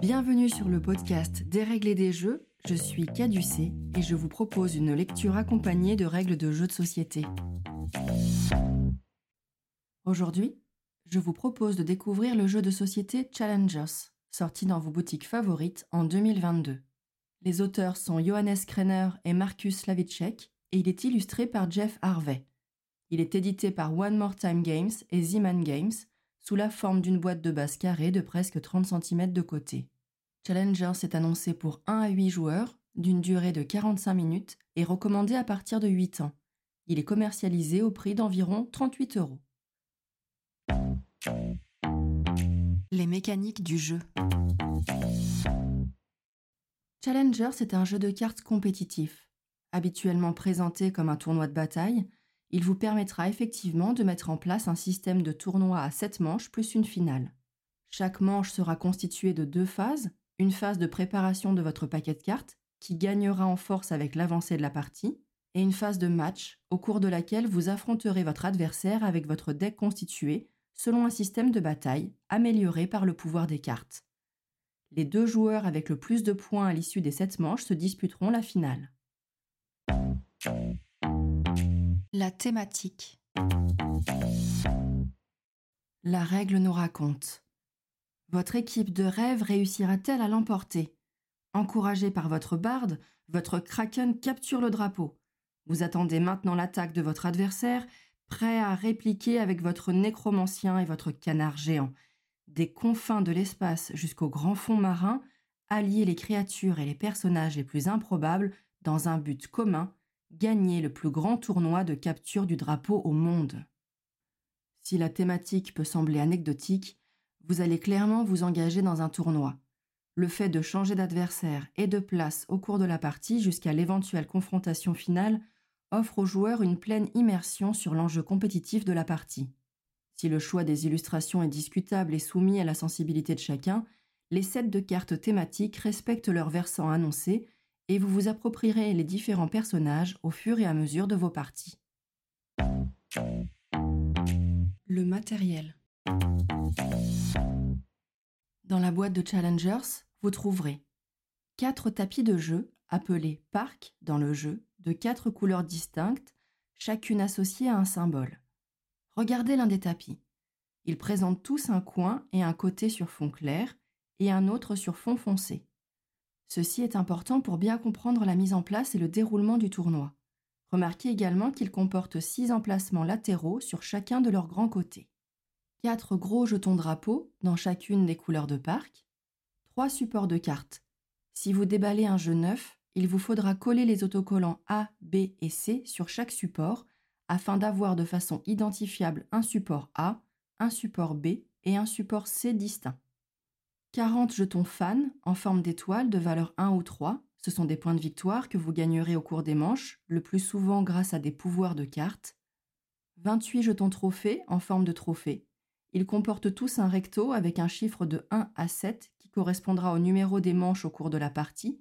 Bienvenue sur le podcast Dérégler des jeux, je suis Caducé et je vous propose une lecture accompagnée de règles de jeux de société. Aujourd'hui, je vous propose de découvrir le jeu de société Challengers, sorti dans vos boutiques favorites en 2022. Les auteurs sont Johannes Krenner et Marcus Slavicek et il est illustré par Jeff Harvey. Il est édité par One More Time Games et Z-Man Games sous la forme d'une boîte de base carrée de presque 30 cm de côté. Challenger s'est annoncé pour 1 à 8 joueurs, d'une durée de 45 minutes et recommandé à partir de 8 ans. Il est commercialisé au prix d'environ 38 euros. Les mécaniques du jeu. Challenger, c'est un jeu de cartes compétitif. Habituellement présenté comme un tournoi de bataille, il vous permettra effectivement de mettre en place un système de tournoi à 7 manches plus une finale. Chaque manche sera constituée de deux phases, une phase de préparation de votre paquet de cartes, qui gagnera en force avec l'avancée de la partie, et une phase de match, au cours de laquelle vous affronterez votre adversaire avec votre deck constitué selon un système de bataille amélioré par le pouvoir des cartes. Les deux joueurs avec le plus de points à l'issue des sept manches se disputeront la finale. La thématique. La règle nous raconte. Votre équipe de rêve réussira-t-elle à l'emporter? Encouragé par votre barde, votre kraken capture le drapeau. Vous attendez maintenant l'attaque de votre adversaire, prêt à répliquer avec votre nécromancien et votre canard géant. Des confins de l'espace jusqu'au grand fond marin, allier les créatures et les personnages les plus improbables dans un but commun, gagner le plus grand tournoi de capture du drapeau au monde. Si la thématique peut sembler anecdotique, vous allez clairement vous engager dans un tournoi. Le fait de changer d'adversaire et de place au cours de la partie jusqu'à l'éventuelle confrontation finale offre aux joueurs une pleine immersion sur l'enjeu compétitif de la partie. Si le choix des illustrations est discutable et soumis à la sensibilité de chacun, les sets de cartes thématiques respectent leur versant annoncé et vous vous approprierez les différents personnages au fur et à mesure de vos parties. Le matériel. Dans la boîte de Challengers, vous trouverez quatre tapis de jeu appelés parcs dans le jeu de quatre couleurs distinctes, chacune associée à un symbole. Regardez l'un des tapis. Ils présentent tous un coin et un côté sur fond clair et un autre sur fond foncé. Ceci est important pour bien comprendre la mise en place et le déroulement du tournoi. Remarquez également qu'il comporte six emplacements latéraux sur chacun de leurs grands côtés. Quatre gros jetons drapeaux dans chacune des couleurs de parc. Trois supports de cartes. Si vous déballez un jeu neuf, il vous faudra coller les autocollants A, B et C sur chaque support afin d'avoir de façon identifiable un support A, un support B et un support C distinct. 40 jetons fans en forme d'étoile de valeur 1 ou 3. Ce sont des points de victoire que vous gagnerez au cours des manches, le plus souvent grâce à des pouvoirs de cartes. 28 jetons trophées en forme de trophée. Ils comportent tous un recto avec un chiffre de 1 à 7 qui correspondra au numéro des manches au cours de la partie,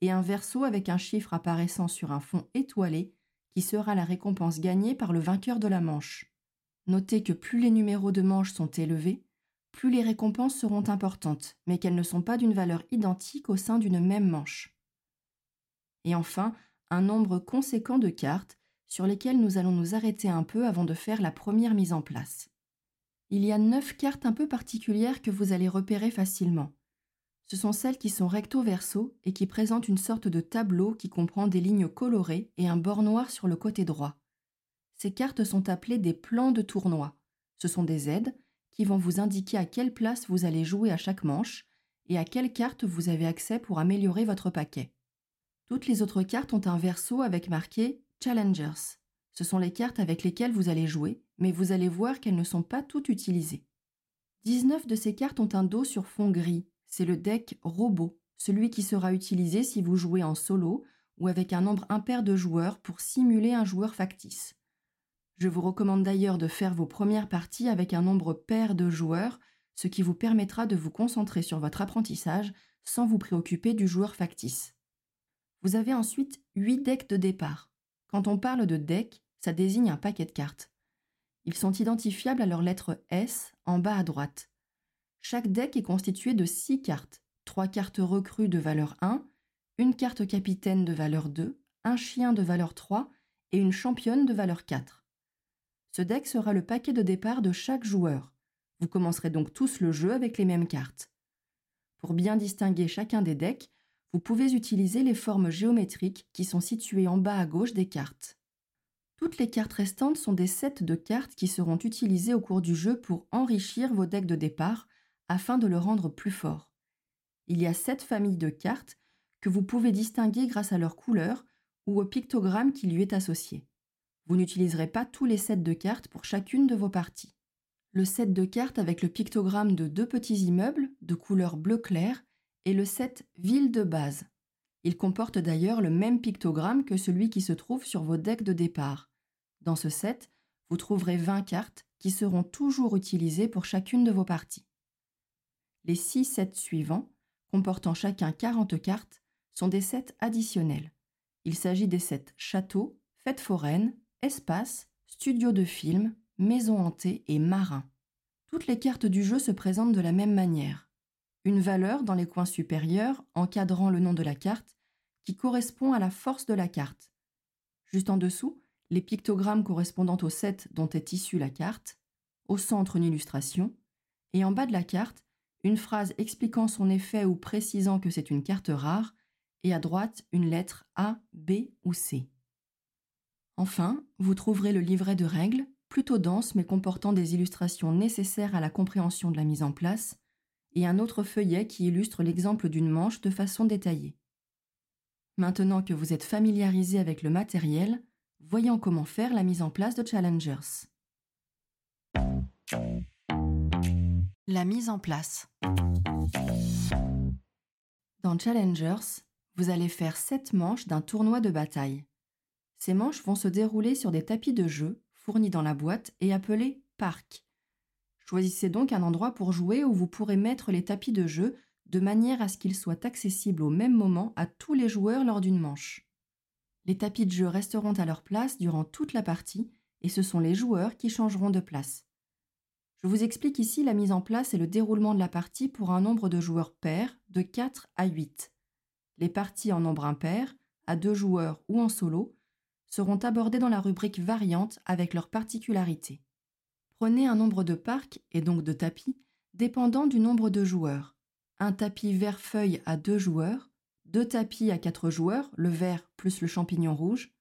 et un verso avec un chiffre apparaissant sur un fond étoilé qui sera la récompense gagnée par le vainqueur de la manche. Notez que plus les numéros de manches sont élevés, plus les récompenses seront importantes, mais qu'elles ne sont pas d'une valeur identique au sein d'une même manche. Et enfin, un nombre conséquent de cartes sur lesquelles nous allons nous arrêter un peu avant de faire la première mise en place. Il y a neuf cartes un peu particulières que vous allez repérer facilement. Ce sont celles qui sont recto-verso et qui présentent une sorte de tableau qui comprend des lignes colorées et un bord noir sur le côté droit. Ces cartes sont appelées des plans de tournoi. Ce sont des aides qui vont vous indiquer à quelle place vous allez jouer à chaque manche et à quelle carte vous avez accès pour améliorer votre paquet. Toutes les autres cartes ont un verso avec marqué Challengers. Ce sont les cartes avec lesquelles vous allez jouer, mais vous allez voir qu'elles ne sont pas toutes utilisées. 19 de ces cartes ont un dos sur fond gris. C'est le deck robot, celui qui sera utilisé si vous jouez en solo ou avec un nombre impair de joueurs pour simuler un joueur factice. Je vous recommande d'ailleurs de faire vos premières parties avec un nombre pair de joueurs, ce qui vous permettra de vous concentrer sur votre apprentissage sans vous préoccuper du joueur factice. Vous avez ensuite 8 decks de départ. Quand on parle de deck, ça désigne un paquet de cartes. Ils sont identifiables à leur lettre S en bas à droite. Chaque deck est constitué de 6 cartes, trois cartes recrues de valeur 1, une carte capitaine de valeur 2, un chien de valeur 3 et une championne de valeur 4. Ce deck sera le paquet de départ de chaque joueur. Vous commencerez donc tous le jeu avec les mêmes cartes. Pour bien distinguer chacun des decks, vous pouvez utiliser les formes géométriques qui sont situées en bas à gauche des cartes. Toutes les cartes restantes sont des sets de cartes qui seront utilisées au cours du jeu pour enrichir vos decks de départ afin de le rendre plus fort. Il y a sept familles de cartes que vous pouvez distinguer grâce à leur couleur ou au pictogramme qui lui est associé. Vous n'utiliserez pas tous les sets de cartes pour chacune de vos parties. Le set de cartes avec le pictogramme de deux petits immeubles de couleur bleu clair est le set ville de base. Il comporte d'ailleurs le même pictogramme que celui qui se trouve sur vos decks de départ. Dans ce set, vous trouverez 20 cartes qui seront toujours utilisées pour chacune de vos parties. Les 6 sets suivants, comportant chacun 40 cartes, sont des sets additionnels. Il s'agit des sets château, fête foraine, espace, studio de film, maison hantée et marin. Toutes les cartes du jeu se présentent de la même manière. Une valeur dans les coins supérieurs encadrant le nom de la carte qui correspond à la force de la carte. Juste en dessous, les pictogrammes correspondant au set dont est issue la carte, au centre une illustration, et en bas de la carte, une phrase expliquant son effet ou précisant que c'est une carte rare, et à droite une lettre A, B ou C. Enfin, vous trouverez le livret de règles, plutôt dense mais comportant des illustrations nécessaires à la compréhension de la mise en place, et un autre feuillet qui illustre l'exemple d'une manche de façon détaillée. Maintenant que vous êtes familiarisé avec le matériel, voyons comment faire la mise en place de Challengers. La mise en place. Dans Challengers, vous allez faire 7 manches d'un tournoi de bataille. Ces manches vont se dérouler sur des tapis de jeu fournis dans la boîte et appelés parcs. Choisissez donc un endroit pour jouer où vous pourrez mettre les tapis de jeu de manière à ce qu'ils soient accessibles au même moment à tous les joueurs lors d'une manche. Les tapis de jeu resteront à leur place durant toute la partie et ce sont les joueurs qui changeront de place. Je vous explique ici la mise en place et le déroulement de la partie pour un nombre de joueurs pairs de 4 à 8. Les parties en nombre impair, à deux joueurs ou en solo, seront abordées dans la rubrique variante avec leurs particularités. Prenez un nombre de parcs, et donc de tapis, dépendant du nombre de joueurs. Un tapis vert-feuille à deux joueurs, deux tapis à quatre joueurs, le vert plus le champignon rouge,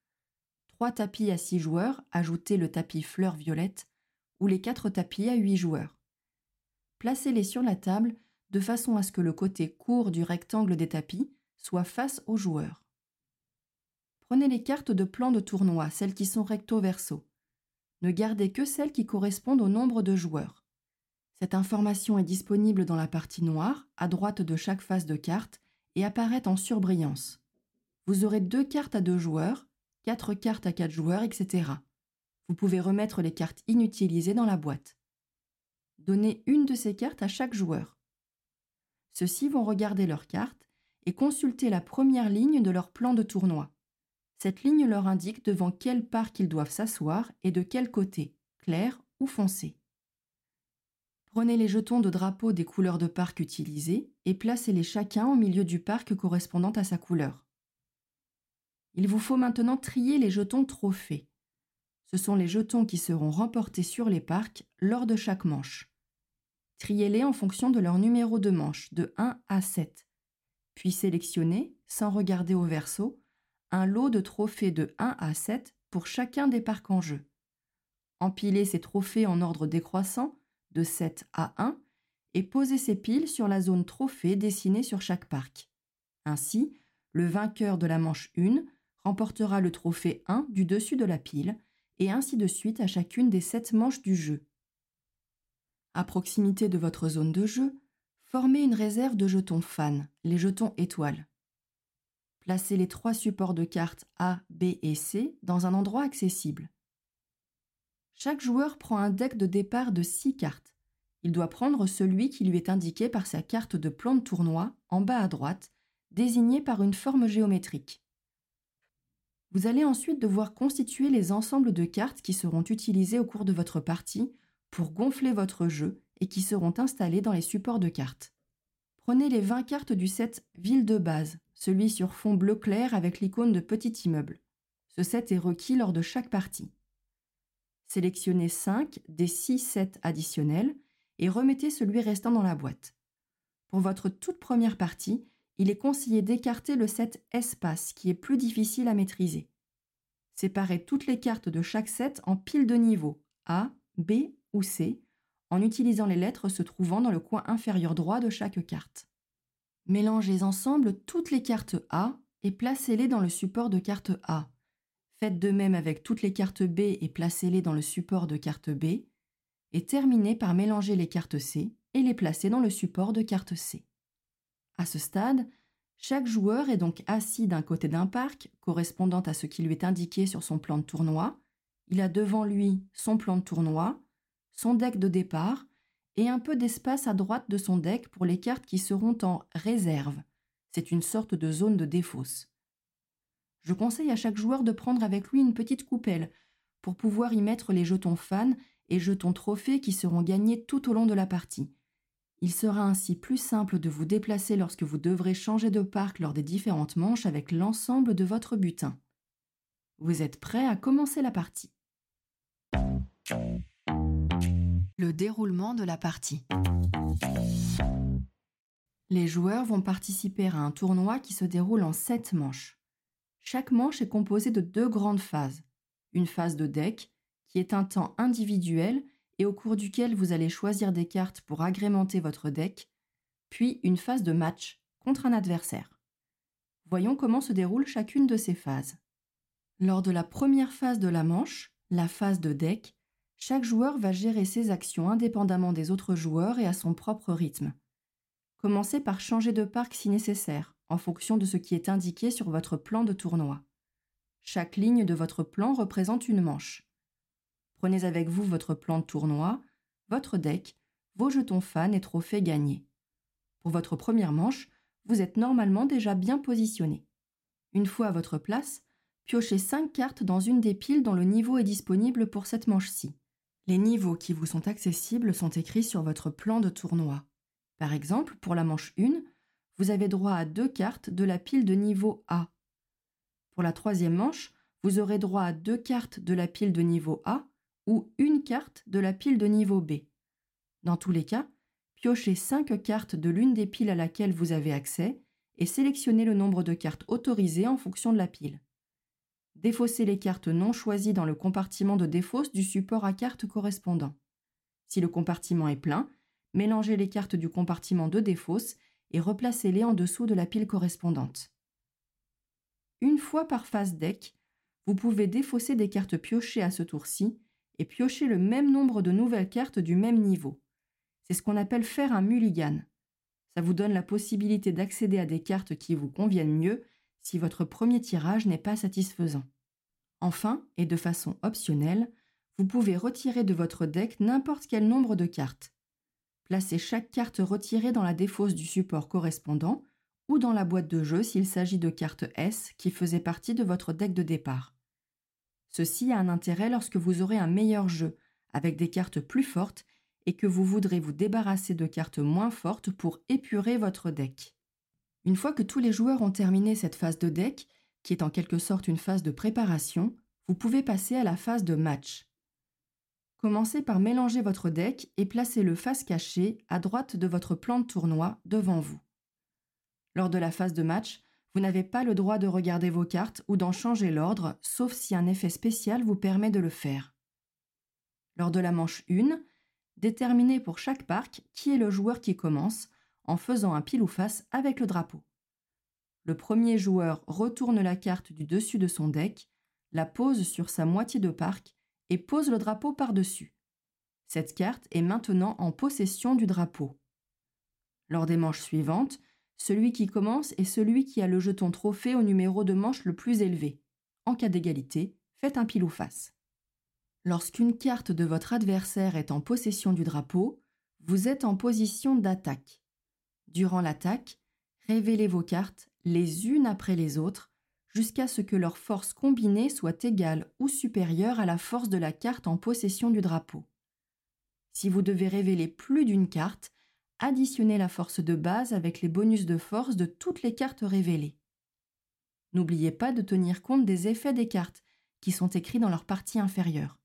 trois tapis à six joueurs, ajoutez le tapis fleur violette, ou les quatre tapis à huit joueurs. Placez-les sur la table de façon à ce que le côté court du rectangle des tapis soit face aux joueurs. Prenez les cartes de plan de tournoi, celles qui sont recto-verso. Ne gardez que celles qui correspondent au nombre de joueurs. Cette information est disponible dans la partie noire, à droite de chaque face de carte, et apparaît en surbrillance. Vous aurez deux cartes à deux joueurs, quatre cartes à quatre joueurs, etc. Vous pouvez remettre les cartes inutilisées dans la boîte. Donnez une de ces cartes à chaque joueur. Ceux-ci vont regarder leurs cartes et consulter la première ligne de leur plan de tournoi. Cette ligne leur indique devant quel parc ils doivent s'asseoir et de quel côté, clair ou foncé. Prenez les jetons de drapeau des couleurs de parc utilisés et placez-les chacun au milieu du parc correspondant à sa couleur. Il vous faut maintenant trier les jetons trophées. Ce sont les jetons qui seront remportés sur les parcs lors de chaque manche. Triez-les en fonction de leur numéro de manche, de 1 à 7 puis sélectionnez, sans regarder au verso, un lot de trophées de 1 à 7 pour chacun des parcs en jeu. Empilez ces trophées en ordre décroissant, de 7 à 1, et posez ces piles sur la zone trophée dessinée sur chaque parc. Ainsi, le vainqueur de la manche 1 remportera le trophée 1 du dessus de la pile, et ainsi de suite à chacune des 7 manches du jeu. À proximité de votre zone de jeu, Formez une réserve de jetons fans, les jetons étoiles. Placez les trois supports de cartes A, B et C dans un endroit accessible. Chaque joueur prend un deck de départ de 6 cartes. Il doit prendre celui qui lui est indiqué par sa carte de plan de tournoi en bas à droite, désignée par une forme géométrique. Vous allez ensuite devoir constituer les ensembles de cartes qui seront utilisées au cours de votre partie pour gonfler votre jeu et qui seront installés dans les supports de cartes. Prenez les 20 cartes du set Ville de base, celui sur fond bleu clair avec l'icône de petit immeuble. Ce set est requis lors de chaque partie. Sélectionnez 5 des 6 sets additionnels et remettez celui restant dans la boîte. Pour votre toute première partie, il est conseillé d'écarter le set espace qui est plus difficile à maîtriser. Séparez toutes les cartes de chaque set en piles de niveau A, B ou C en utilisant les lettres se trouvant dans le coin inférieur droit de chaque carte. Mélangez ensemble toutes les cartes A et placez-les dans le support de carte A. Faites de même avec toutes les cartes B et placez-les dans le support de carte B. Et terminez par mélanger les cartes C et les placer dans le support de carte C. À ce stade, chaque joueur est donc assis d'un côté d'un parc, correspondant à ce qui lui est indiqué sur son plan de tournoi. Il a devant lui son plan de tournoi, son deck de départ et un peu d'espace à droite de son deck pour les cartes qui seront en réserve. C'est une sorte de zone de défausse. Je conseille à chaque joueur de prendre avec lui une petite coupelle pour pouvoir y mettre les jetons fans et jetons trophées qui seront gagnés tout au long de la partie. Il sera ainsi plus simple de vous déplacer lorsque vous devrez changer de parc lors des différentes manches avec l'ensemble de votre butin. Vous êtes prêt à commencer la partie? Le déroulement de la partie. Les joueurs vont participer à un tournoi qui se déroule en 7 manches. Chaque manche est composée de deux grandes phases. Une phase de deck, qui est un temps individuel et au cours duquel vous allez choisir des cartes pour agrémenter votre deck, puis une phase de match contre un adversaire. Voyons comment se déroule chacune de ces phases. Lors de la première phase de la manche, la phase de deck, chaque joueur va gérer ses actions indépendamment des autres joueurs et à son propre rythme. Commencez par changer de parc si nécessaire, en fonction de ce qui est indiqué sur votre plan de tournoi. Chaque ligne de votre plan représente une manche. Prenez avec vous votre plan de tournoi, votre deck, vos jetons fans et trophées gagnés. Pour votre première manche, vous êtes normalement déjà bien positionné. Une fois à votre place, piochez 5 cartes dans une des piles dont le niveau est disponible pour cette manche-ci. Les niveaux qui vous sont accessibles sont écrits sur votre plan de tournoi. Par exemple, pour la manche 1, vous avez droit à deux cartes de la pile de niveau A. Pour la troisième manche, vous aurez droit à deux cartes de la pile de niveau A ou une carte de la pile de niveau B. Dans tous les cas, piochez 5 cartes de l'une des piles à laquelle vous avez accès et sélectionnez le nombre de cartes autorisées en fonction de la pile. Défaussez les cartes non choisies dans le compartiment de défausse du support à cartes correspondant. Si le compartiment est plein, mélangez les cartes du compartiment de défausse et replacez-les en dessous de la pile correspondante. Une fois par phase deck, vous pouvez défausser des cartes piochées à ce tour-ci et piocher le même nombre de nouvelles cartes du même niveau. C'est ce qu'on appelle faire un mulligan. Ça vous donne la possibilité d'accéder à des cartes qui vous conviennent mieux si votre premier tirage n'est pas satisfaisant. Enfin, et de façon optionnelle, vous pouvez retirer de votre deck n'importe quel nombre de cartes. Placez chaque carte retirée dans la défausse du support correspondant ou dans la boîte de jeu s'il s'agit de cartes S qui faisaient partie de votre deck de départ. Ceci a un intérêt lorsque vous aurez un meilleur jeu, avec des cartes plus fortes, et que vous voudrez vous débarrasser de cartes moins fortes pour épurer votre deck. Une fois que tous les joueurs ont terminé cette phase de deck, qui est en quelque sorte une phase de préparation, vous pouvez passer à la phase de match. Commencez par mélanger votre deck et placez-le face cachée à droite de votre plan de tournoi devant vous. Lors de la phase de match, vous n'avez pas le droit de regarder vos cartes ou d'en changer l'ordre, sauf si un effet spécial vous permet de le faire. Lors de la manche 1, déterminez pour chaque parc qui est le joueur qui commence en faisant un pile ou face avec le drapeau. Le premier joueur retourne la carte du dessus de son deck, la pose sur sa moitié de parc et pose le drapeau par-dessus. Cette carte est maintenant en possession du drapeau. Lors des manches suivantes, celui qui commence est celui qui a le jeton trophée au numéro de manche le plus élevé. En cas d'égalité, faites un pile ou face. Lorsqu'une carte de votre adversaire est en possession du drapeau, vous êtes en position d'attaque. Durant l'attaque, révélez vos cartes les unes après les autres jusqu'à ce que leur force combinée soit égale ou supérieure à la force de la carte en possession du drapeau. Si vous devez révéler plus d'une carte, additionnez la force de base avec les bonus de force de toutes les cartes révélées. N'oubliez pas de tenir compte des effets des cartes, qui sont écrits dans leur partie inférieure.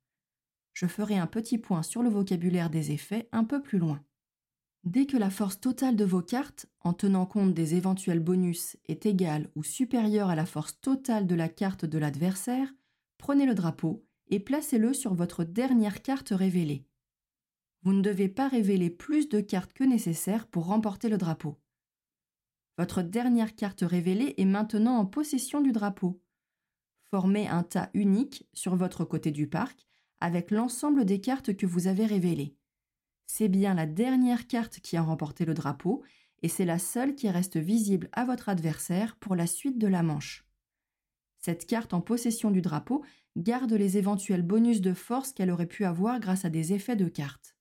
Je ferai un petit point sur le vocabulaire des effets un peu plus loin. Dès que la force totale de vos cartes, en tenant compte des éventuels bonus, est égale ou supérieure à la force totale de la carte de l'adversaire, prenez le drapeau et placez-le sur votre dernière carte révélée. Vous ne devez pas révéler plus de cartes que nécessaire pour remporter le drapeau. Votre dernière carte révélée est maintenant en possession du drapeau. Formez un tas unique sur votre côté du parc avec l'ensemble des cartes que vous avez révélées. C'est bien la dernière carte qui a remporté le drapeau et c'est la seule qui reste visible à votre adversaire pour la suite de la manche. Cette carte en possession du drapeau garde les éventuels bonus de force qu'elle aurait pu avoir grâce à des effets de carte.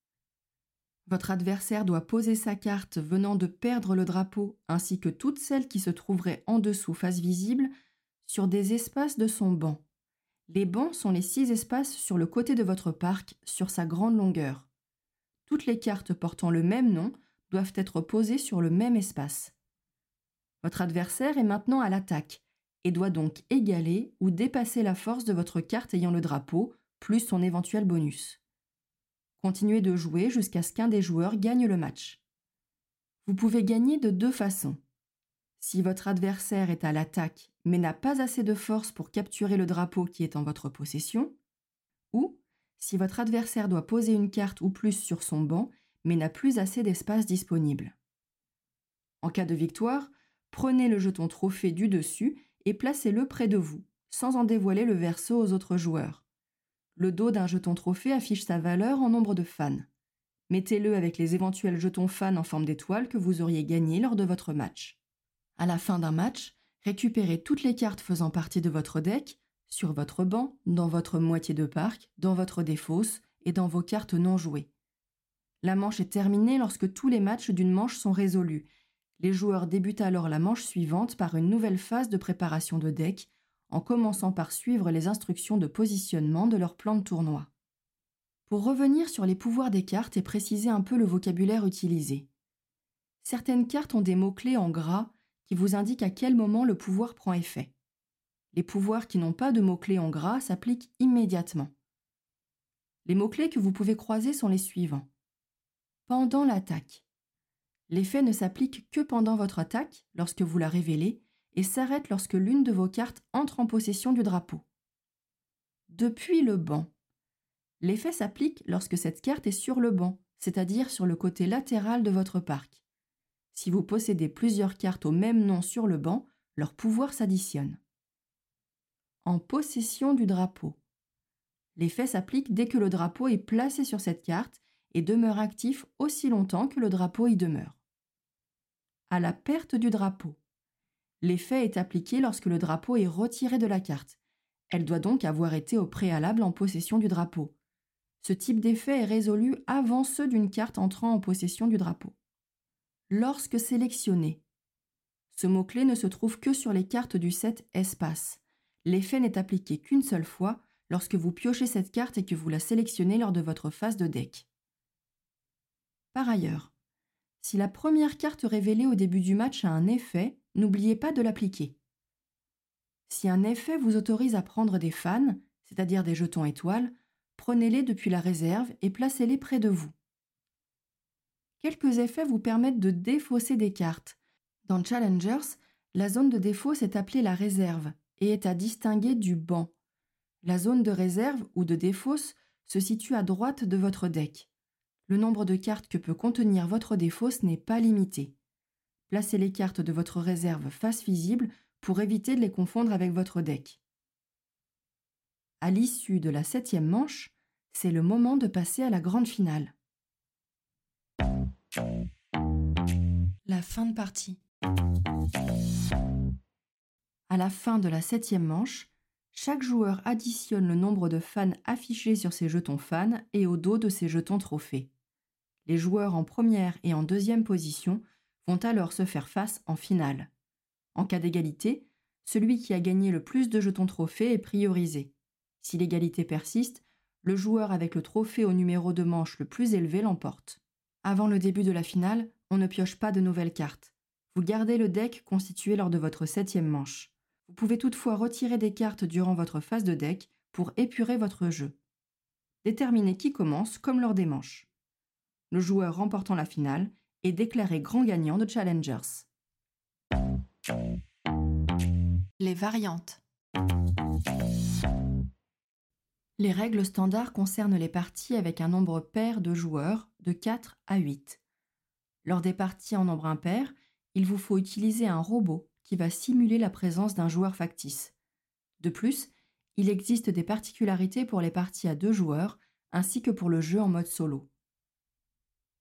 Votre adversaire doit poser sa carte venant de perdre le drapeau ainsi que toutes celles qui se trouveraient en dessous face visible sur des espaces de son banc. Les bancs sont les six espaces sur le côté de votre parc sur sa grande longueur. Toutes les cartes portant le même nom doivent être posées sur le même espace. Votre adversaire est maintenant à l'attaque et doit donc égaler ou dépasser la force de votre carte ayant le drapeau, plus son éventuel bonus. Continuez de jouer jusqu'à ce qu'un des joueurs gagne le match. Vous pouvez gagner de deux façons. Si votre adversaire est à l'attaque mais n'a pas assez de force pour capturer le drapeau qui est en votre possession, si votre adversaire doit poser une carte ou plus sur son banc mais n'a plus assez d'espace disponible. En cas de victoire, prenez le jeton trophée du dessus et placez-le près de vous, sans en dévoiler le verso aux autres joueurs. Le dos d'un jeton trophée affiche sa valeur en nombre de fans. Mettez-le avec les éventuels jetons fans en forme d'étoile que vous auriez gagnés lors de votre match. À la fin d'un match, récupérez toutes les cartes faisant partie de votre deck, sur votre banc, dans votre moitié de parc, dans votre défausse et dans vos cartes non jouées. La manche est terminée lorsque tous les matchs d'une manche sont résolus. Les joueurs débutent alors la manche suivante par une nouvelle phase de préparation de deck en commençant par suivre les instructions de positionnement de leur plan de tournoi. Pour revenir sur les pouvoirs des cartes et préciser un peu le vocabulaire utilisé. Certaines cartes ont des mots-clés en gras qui vous indiquent à quel moment le pouvoir prend effet. Les pouvoirs qui n'ont pas de mots-clés en gras s'appliquent immédiatement. Les mots-clés que vous pouvez croiser sont les suivants. Pendant l'attaque. L'effet ne s'applique que pendant votre attaque, lorsque vous la révélez, et s'arrête lorsque l'une de vos cartes entre en possession du drapeau. Depuis le banc. L'effet s'applique lorsque cette carte est sur le banc, c'est-à-dire sur le côté latéral de votre parc. Si vous possédez plusieurs cartes au même nom sur le banc, leur pouvoir s'additionne. En possession du drapeau. L'effet s'applique dès que le drapeau est placé sur cette carte et demeure actif aussi longtemps que le drapeau y demeure. À la perte du drapeau. L'effet est appliqué lorsque le drapeau est retiré de la carte. Elle doit donc avoir été au préalable en possession du drapeau. Ce type d'effet est résolu avant ceux d'une carte entrant en possession du drapeau. Lorsque sélectionné. Ce mot-clé ne se trouve que sur les cartes du set Espace. L'effet n'est appliqué qu'une seule fois lorsque vous piochez cette carte et que vous la sélectionnez lors de votre phase de deck. Par ailleurs, si la première carte révélée au début du match a un effet, n'oubliez pas de l'appliquer. Si un effet vous autorise à prendre des fans, c'est-à-dire des jetons étoiles, prenez-les depuis la réserve et placez-les près de vous. Quelques effets vous permettent de défausser des cartes. Dans Challengers, la zone de défausse est appelée la réserve et est à distinguer du banc. La zone de réserve ou de défausse se situe à droite de votre deck. Le nombre de cartes que peut contenir votre défausse n'est pas limité. Placez les cartes de votre réserve face visible pour éviter de les confondre avec votre deck. À l'issue de la septième manche, c'est le moment de passer à la grande finale. La fin de partie. À la fin de la septième manche, chaque joueur additionne le nombre de fans affichés sur ses jetons fans et au dos de ses jetons trophées. Les joueurs en première et en deuxième position vont alors se faire face en finale. En cas d'égalité, celui qui a gagné le plus de jetons trophées est priorisé. Si l'égalité persiste, le joueur avec le trophée au numéro de manche le plus élevé l'emporte. Avant le début de la finale, on ne pioche pas de nouvelles cartes. Vous gardez le deck constitué lors de votre septième manche. Vous pouvez toutefois retirer des cartes durant votre phase de deck pour épurer votre jeu. Déterminez qui commence comme lors des manches. Le joueur remportant la finale est déclaré grand gagnant de Challengers. Les variantes. Les règles standards concernent les parties avec un nombre pair de joueurs de 4 à 8. Lors des parties en nombre impair, il vous faut utiliser un robot qui va simuler la présence d'un joueur factice. De plus, il existe des particularités pour les parties à deux joueurs ainsi que pour le jeu en mode solo.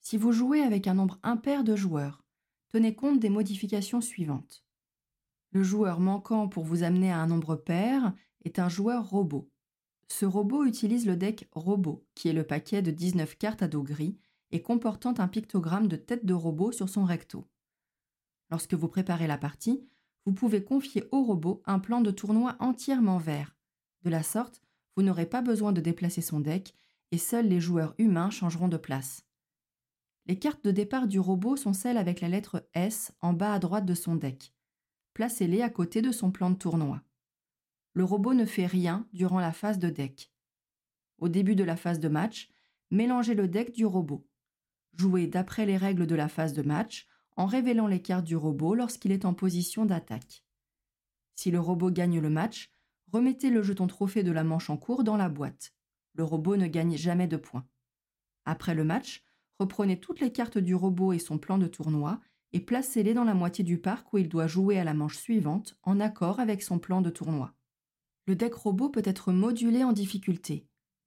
Si vous jouez avec un nombre impair de joueurs, tenez compte des modifications suivantes. Le joueur manquant pour vous amener à un nombre pair est un joueur robot. Ce robot utilise le deck Robot, qui est le paquet de 19 cartes à dos gris et comportant un pictogramme de tête de robot sur son recto. Lorsque vous préparez la partie, vous pouvez confier au robot un plan de tournoi entièrement vert. De la sorte, vous n'aurez pas besoin de déplacer son deck et seuls les joueurs humains changeront de place. Les cartes de départ du robot sont celles avec la lettre S en bas à droite de son deck. Placez-les à côté de son plan de tournoi le robot ne fait rien durant la phase de deck. Au début de la phase de match, mélangez le deck du robot. Jouez d'après les règles de la phase de match en révélant les cartes du robot lorsqu'il est en position d'attaque. Si le robot gagne le match, remettez le jeton trophée de la manche en cours dans la boîte. Le robot ne gagne jamais de points. Après le match, reprenez toutes les cartes du robot et son plan de tournoi et placez-les dans la moitié du parc où il doit jouer à la manche suivante en accord avec son plan de tournoi. Le deck robot peut être modulé en difficulté.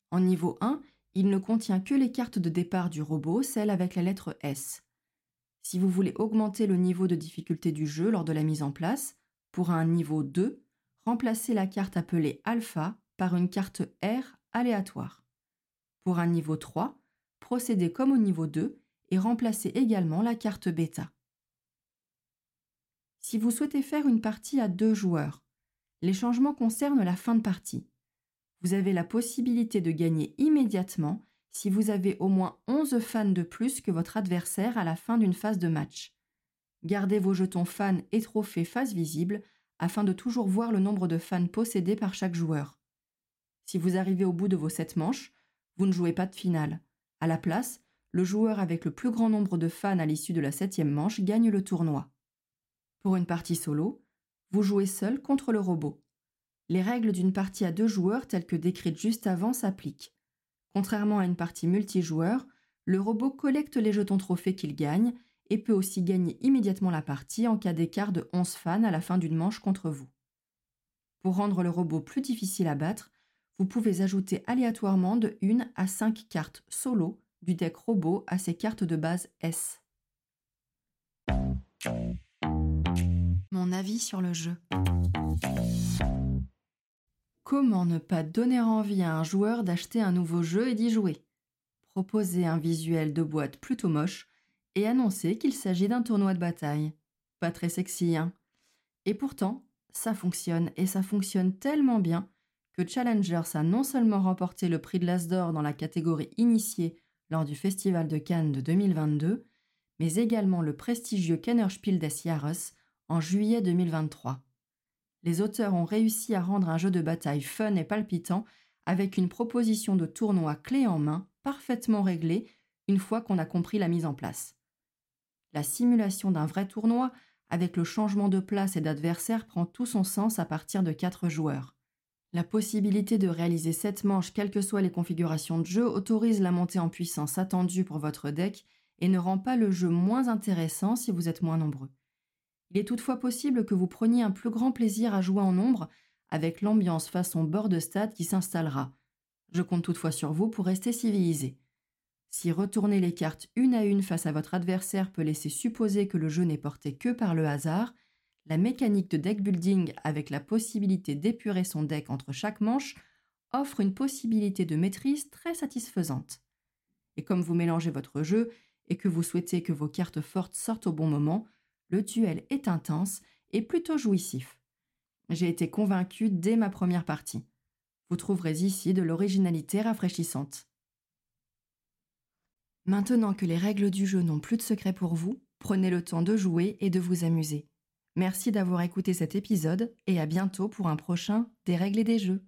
En niveau 1, il ne contient que les cartes de départ du robot, celles avec la lettre S. Si vous voulez augmenter le niveau de difficulté du jeu lors de la mise en place, pour un niveau 2, remplacez la carte appelée Alpha par une carte R aléatoire. Pour un niveau 3, procédez comme au niveau 2 et remplacez également la carte Bêta. Si vous souhaitez faire une partie à deux joueurs, les changements concernent la fin de partie. Vous avez la possibilité de gagner immédiatement si vous avez au moins 11 fans de plus que votre adversaire à la fin d'une phase de match. Gardez vos jetons fans et trophées face visible afin de toujours voir le nombre de fans possédés par chaque joueur. Si vous arrivez au bout de vos 7 manches, vous ne jouez pas de finale. À la place, le joueur avec le plus grand nombre de fans à l'issue de la septième manche gagne le tournoi. Pour une partie solo, vous jouez seul contre le robot. Les règles d'une partie à deux joueurs telles que décrites juste avant s'appliquent. Contrairement à une partie multijoueur, le robot collecte les jetons trophées qu'il gagne et peut aussi gagner immédiatement la partie en cas d'écart de 11 fans à la fin d'une manche contre vous. Pour rendre le robot plus difficile à battre, vous pouvez ajouter aléatoirement de 1 à 5 cartes solo du deck robot à ses cartes de base S. Mon avis sur le jeu. Comment ne pas donner envie à un joueur d'acheter un nouveau jeu et d'y jouer? Proposer un visuel de boîte plutôt moche et annoncer qu'il s'agit d'un tournoi de bataille. Pas très sexy, hein? Et pourtant, ça fonctionne, et ça fonctionne tellement bien que Challengers a non seulement remporté le prix de l'As d'or dans la catégorie initiée lors du Festival de Cannes de 2022, mais également le prestigieux Kennerspiel des Jahres en juillet 2023. Les auteurs ont réussi à rendre un jeu de bataille fun et palpitant avec une proposition de tournoi clé en main parfaitement réglée une fois qu'on a compris la mise en place. La simulation d'un vrai tournoi avec le changement de place et d'adversaire prend tout son sens à partir de quatre joueurs. La possibilité de réaliser sept manches quelles que soient les configurations de jeu autorise la montée en puissance attendue pour votre deck et ne rend pas le jeu moins intéressant si vous êtes moins nombreux. Il est toutefois possible que vous preniez un plus grand plaisir à jouer en nombre avec l'ambiance façon bord de stade qui s'installera. Je compte toutefois sur vous pour rester civilisé. Si retourner les cartes une à une face à votre adversaire peut laisser supposer que le jeu n'est porté que par le hasard, la mécanique de deck building avec la possibilité d'épurer son deck entre chaque manche offre une possibilité de maîtrise très satisfaisante. Et comme vous mélangez votre jeu et que vous souhaitez que vos cartes fortes sortent au bon moment, le duel est intense et plutôt jouissif. J'ai été convaincu dès ma première partie. Vous trouverez ici de l'originalité rafraîchissante. Maintenant que les règles du jeu n'ont plus de secret pour vous, Prenez le temps de jouer et de vous amuser. Merci d'avoir écouté cet épisode et à bientôt pour un prochain Des règles et des jeux.